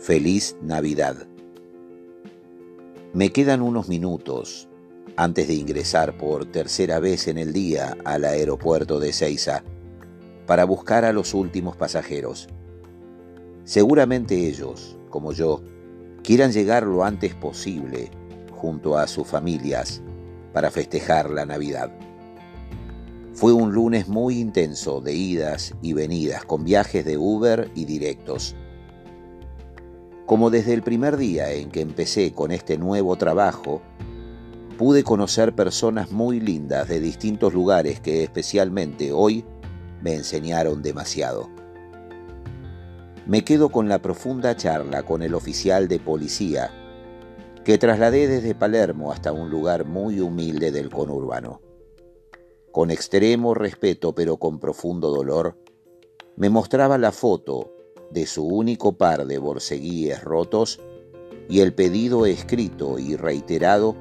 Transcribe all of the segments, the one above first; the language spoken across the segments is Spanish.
Feliz Navidad. Me quedan unos minutos antes de ingresar por tercera vez en el día al aeropuerto de Ceiza para buscar a los últimos pasajeros. Seguramente ellos, como yo, quieran llegar lo antes posible junto a sus familias para festejar la Navidad. Fue un lunes muy intenso de idas y venidas con viajes de Uber y directos. Como desde el primer día en que empecé con este nuevo trabajo, pude conocer personas muy lindas de distintos lugares que especialmente hoy me enseñaron demasiado. Me quedo con la profunda charla con el oficial de policía que trasladé desde Palermo hasta un lugar muy humilde del conurbano. Con extremo respeto pero con profundo dolor, me mostraba la foto de su único par de borceguíes rotos y el pedido escrito y reiterado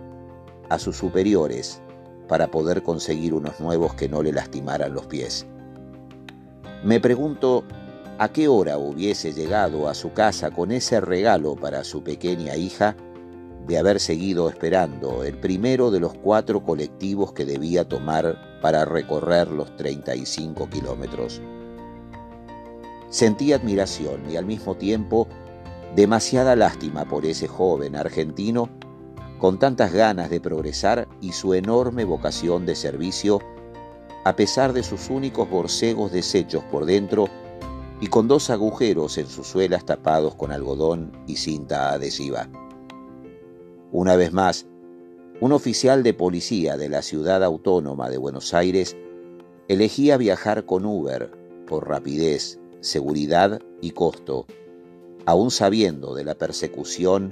a sus superiores para poder conseguir unos nuevos que no le lastimaran los pies. Me pregunto a qué hora hubiese llegado a su casa con ese regalo para su pequeña hija de haber seguido esperando el primero de los cuatro colectivos que debía tomar para recorrer los 35 kilómetros. Sentí admiración y al mismo tiempo demasiada lástima por ese joven argentino con tantas ganas de progresar y su enorme vocación de servicio, a pesar de sus únicos borcegos deshechos por dentro y con dos agujeros en sus suelas tapados con algodón y cinta adhesiva. Una vez más, un oficial de policía de la ciudad autónoma de Buenos Aires elegía viajar con Uber por rapidez, seguridad y costo, aún sabiendo de la persecución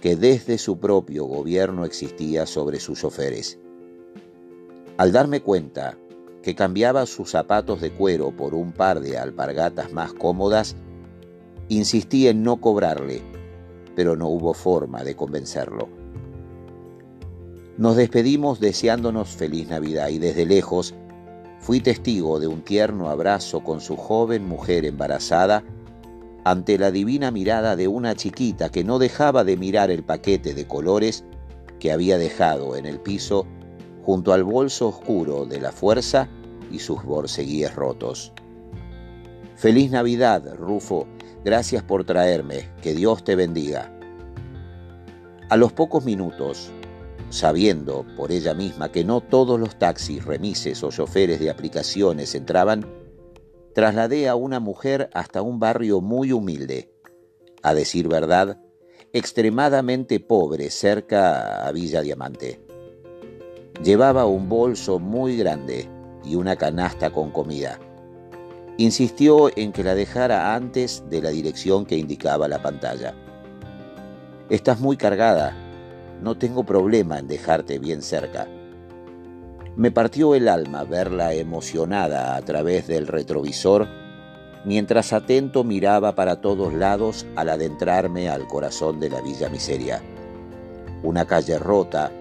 que desde su propio gobierno existía sobre sus choferes. Al darme cuenta que cambiaba sus zapatos de cuero por un par de alpargatas más cómodas, insistí en no cobrarle pero no hubo forma de convencerlo. Nos despedimos deseándonos feliz Navidad y desde lejos fui testigo de un tierno abrazo con su joven mujer embarazada ante la divina mirada de una chiquita que no dejaba de mirar el paquete de colores que había dejado en el piso junto al bolso oscuro de la fuerza y sus borceguíes rotos. Feliz Navidad, Rufo, Gracias por traerme. Que Dios te bendiga. A los pocos minutos, sabiendo por ella misma que no todos los taxis, remises o choferes de aplicaciones entraban, trasladé a una mujer hasta un barrio muy humilde, a decir verdad, extremadamente pobre cerca a Villa Diamante. Llevaba un bolso muy grande y una canasta con comida. Insistió en que la dejara antes de la dirección que indicaba la pantalla. Estás muy cargada. No tengo problema en dejarte bien cerca. Me partió el alma verla emocionada a través del retrovisor mientras atento miraba para todos lados al adentrarme al corazón de la Villa Miseria. Una calle rota,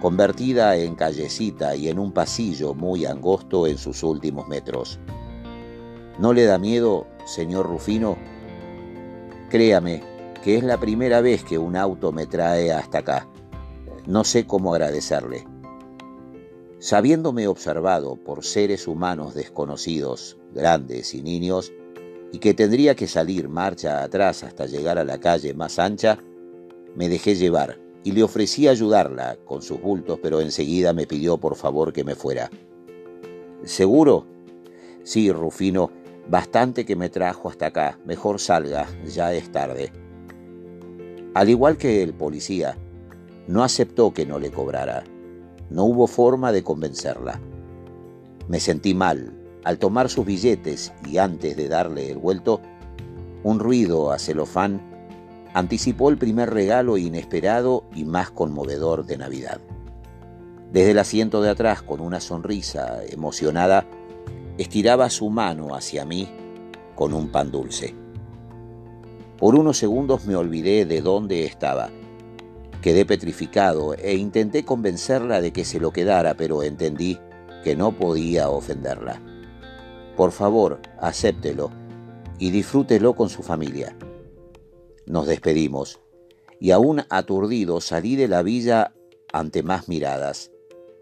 convertida en callecita y en un pasillo muy angosto en sus últimos metros. ¿No le da miedo, señor Rufino? Créame que es la primera vez que un auto me trae hasta acá. No sé cómo agradecerle. Sabiéndome observado por seres humanos desconocidos, grandes y niños, y que tendría que salir marcha atrás hasta llegar a la calle más ancha, me dejé llevar y le ofrecí ayudarla con sus bultos, pero enseguida me pidió por favor que me fuera. ¿Seguro? Sí, Rufino, Bastante que me trajo hasta acá, mejor salga, ya es tarde. Al igual que el policía, no aceptó que no le cobrara. No hubo forma de convencerla. Me sentí mal. Al tomar sus billetes y antes de darle el vuelto, un ruido a celofán anticipó el primer regalo inesperado y más conmovedor de Navidad. Desde el asiento de atrás, con una sonrisa emocionada, estiraba su mano hacia mí con un pan dulce. Por unos segundos me olvidé de dónde estaba. Quedé petrificado e intenté convencerla de que se lo quedara, pero entendí que no podía ofenderla. Por favor, acéptelo y disfrútelo con su familia. Nos despedimos, y aún aturdido salí de la villa ante más miradas,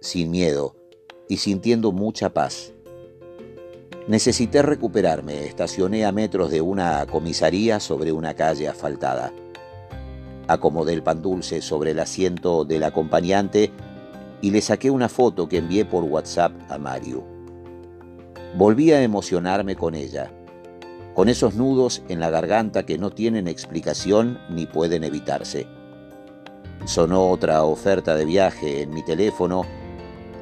sin miedo y sintiendo mucha paz. Necesité recuperarme, estacioné a metros de una comisaría sobre una calle asfaltada. Acomodé el pan dulce sobre el asiento del acompañante y le saqué una foto que envié por WhatsApp a Mario. Volví a emocionarme con ella, con esos nudos en la garganta que no tienen explicación ni pueden evitarse. Sonó otra oferta de viaje en mi teléfono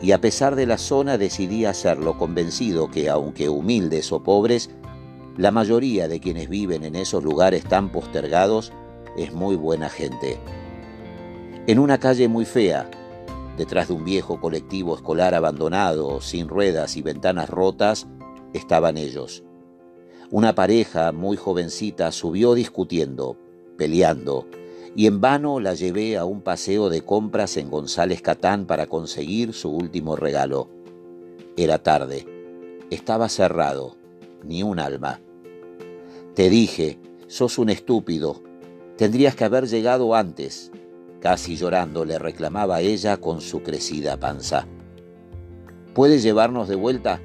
y a pesar de la zona decidí hacerlo convencido que, aunque humildes o pobres, la mayoría de quienes viven en esos lugares tan postergados es muy buena gente. En una calle muy fea, detrás de un viejo colectivo escolar abandonado, sin ruedas y ventanas rotas, estaban ellos. Una pareja muy jovencita subió discutiendo, peleando, y en vano la llevé a un paseo de compras en González Catán para conseguir su último regalo. Era tarde, estaba cerrado, ni un alma. Te dije, sos un estúpido, tendrías que haber llegado antes. Casi llorando le reclamaba ella con su crecida panza. ¿Puedes llevarnos de vuelta?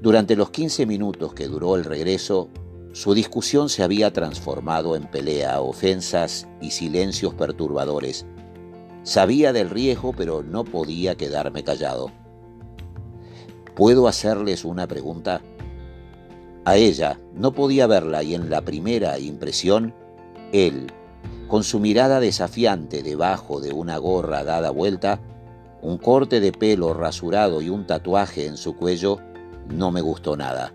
Durante los 15 minutos que duró el regreso, su discusión se había transformado en pelea, ofensas y silencios perturbadores. Sabía del riesgo, pero no podía quedarme callado. ¿Puedo hacerles una pregunta? A ella no podía verla y en la primera impresión, él, con su mirada desafiante debajo de una gorra dada vuelta, un corte de pelo rasurado y un tatuaje en su cuello, no me gustó nada.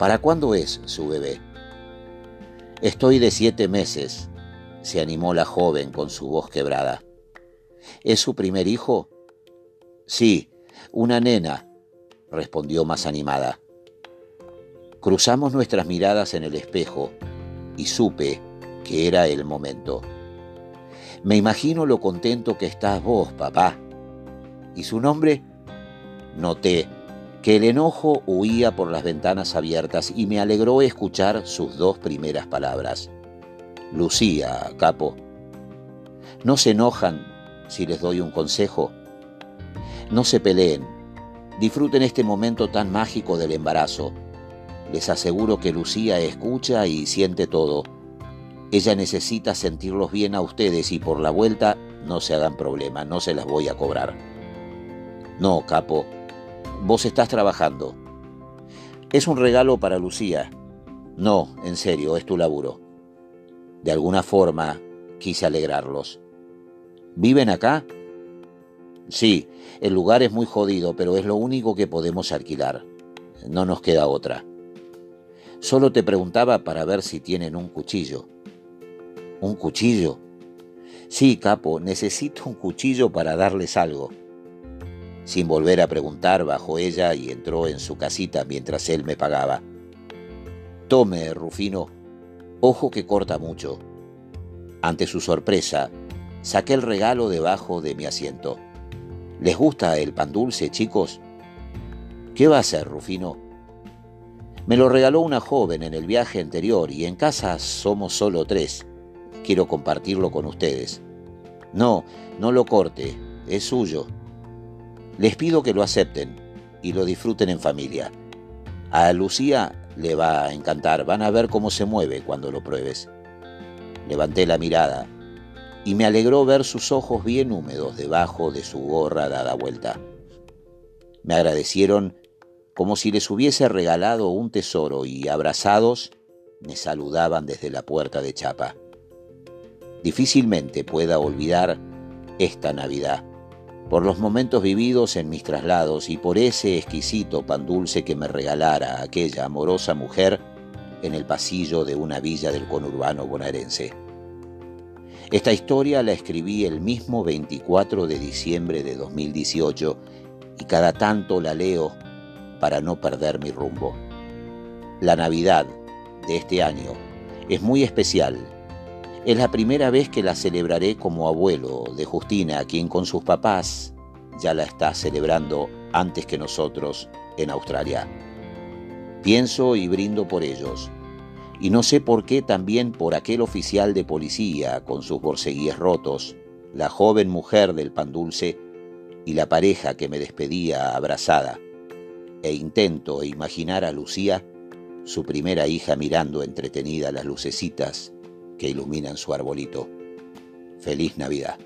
¿Para cuándo es su bebé? Estoy de siete meses, se animó la joven con su voz quebrada. ¿Es su primer hijo? Sí, una nena, respondió más animada. Cruzamos nuestras miradas en el espejo y supe que era el momento. Me imagino lo contento que estás vos, papá. ¿Y su nombre? Noté que el enojo huía por las ventanas abiertas y me alegró escuchar sus dos primeras palabras. Lucía, capo. ¿No se enojan si les doy un consejo? No se peleen. Disfruten este momento tan mágico del embarazo. Les aseguro que Lucía escucha y siente todo. Ella necesita sentirlos bien a ustedes y por la vuelta no se hagan problema, no se las voy a cobrar. No, capo, Vos estás trabajando. Es un regalo para Lucía. No, en serio, es tu laburo. De alguna forma quise alegrarlos. ¿Viven acá? Sí, el lugar es muy jodido, pero es lo único que podemos alquilar. No nos queda otra. Solo te preguntaba para ver si tienen un cuchillo. ¿Un cuchillo? Sí, capo, necesito un cuchillo para darles algo. Sin volver a preguntar, bajó ella y entró en su casita mientras él me pagaba. Tome, Rufino, ojo que corta mucho. Ante su sorpresa, saqué el regalo debajo de mi asiento. ¿Les gusta el pan dulce, chicos? ¿Qué va a hacer, Rufino? Me lo regaló una joven en el viaje anterior y en casa somos solo tres. Quiero compartirlo con ustedes. No, no lo corte, es suyo. Les pido que lo acepten y lo disfruten en familia. A Lucía le va a encantar, van a ver cómo se mueve cuando lo pruebes. Levanté la mirada y me alegró ver sus ojos bien húmedos debajo de su gorra dada vuelta. Me agradecieron como si les hubiese regalado un tesoro y abrazados me saludaban desde la puerta de chapa. Difícilmente pueda olvidar esta Navidad por los momentos vividos en mis traslados y por ese exquisito pan dulce que me regalara aquella amorosa mujer en el pasillo de una villa del conurbano bonaerense. Esta historia la escribí el mismo 24 de diciembre de 2018 y cada tanto la leo para no perder mi rumbo. La Navidad de este año es muy especial es la primera vez que la celebraré como abuelo de Justina, quien con sus papás ya la está celebrando antes que nosotros en Australia. Pienso y brindo por ellos. Y no sé por qué también por aquel oficial de policía con sus borceguíes rotos, la joven mujer del pan dulce y la pareja que me despedía abrazada. E intento imaginar a Lucía, su primera hija, mirando entretenida las lucecitas que iluminan su arbolito. Feliz Navidad.